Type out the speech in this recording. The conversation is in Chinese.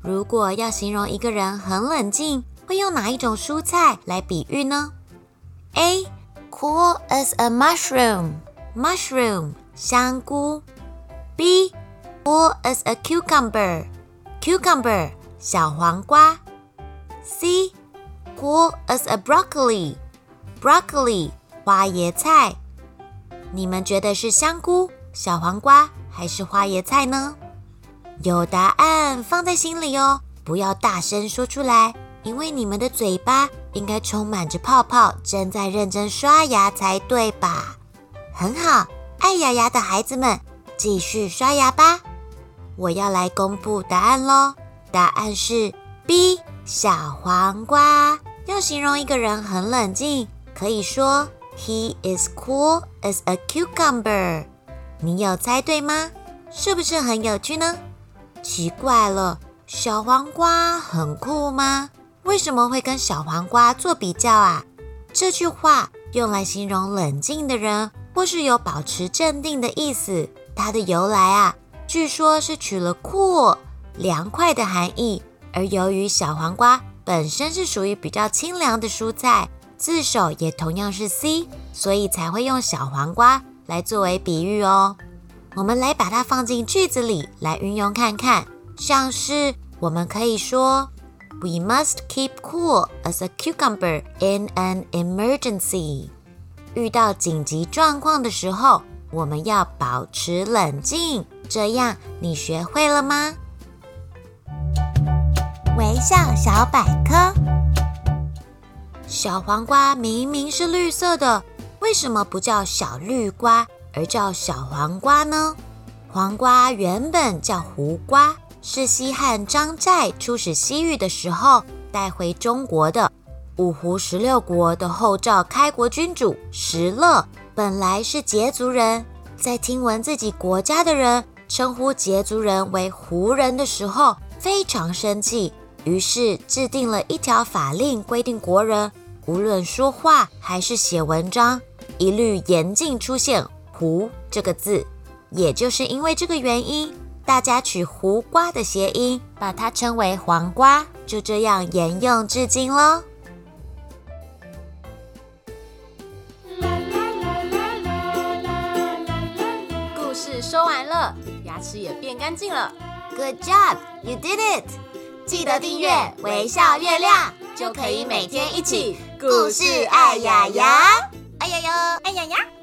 如果要形容一个人很冷静，会用哪一种蔬菜来比喻呢？A. Cool as a mushroom. Mushroom 香菇。B. Cool as a cucumber. Cucumber 小黄瓜。C. Cool as a broccoli. Broccoli 花椰菜。你们觉得是香菇、小黄瓜还是花椰菜呢？有答案放在心里哦，不要大声说出来。因为你们的嘴巴应该充满着泡泡，正在认真刷牙才对吧？很好，爱牙牙的孩子们，继续刷牙吧。我要来公布答案喽。答案是 B，小黄瓜。要形容一个人很冷静，可以说 He is cool as a cucumber。你有猜对吗？是不是很有趣呢？奇怪了，小黄瓜很酷吗？为什么会跟小黄瓜做比较啊？这句话用来形容冷静的人，或是有保持镇定的意思。它的由来啊，据说是取了酷凉快的含义。而由于小黄瓜本身是属于比较清凉的蔬菜，字首也同样是 C，所以才会用小黄瓜来作为比喻哦。我们来把它放进句子里来运用看看，像是我们可以说。We must keep cool as a cucumber in an emergency. 遇到紧急状况的时候，我们要保持冷静。这样，你学会了吗？微笑小百科：小黄瓜明明是绿色的，为什么不叫小绿瓜，而叫小黄瓜呢？黄瓜原本叫胡瓜。是西汉张寨出使西域的时候带回中国的。五胡十六国的后赵开国君主石勒本来是羯族人，在听闻自己国家的人称呼羯族人为胡人的时候，非常生气，于是制定了一条法令，规定国人无论说话还是写文章，一律严禁出现“胡”这个字。也就是因为这个原因。大家取“胡瓜”的谐音，把它称为“黄瓜”，就这样沿用至今喽。故事说完了，牙齿也变干净了。Good job, you did it！记得订阅《微笑月亮》，就可以每天一起故事爱牙牙，爱牙牙，爱牙牙。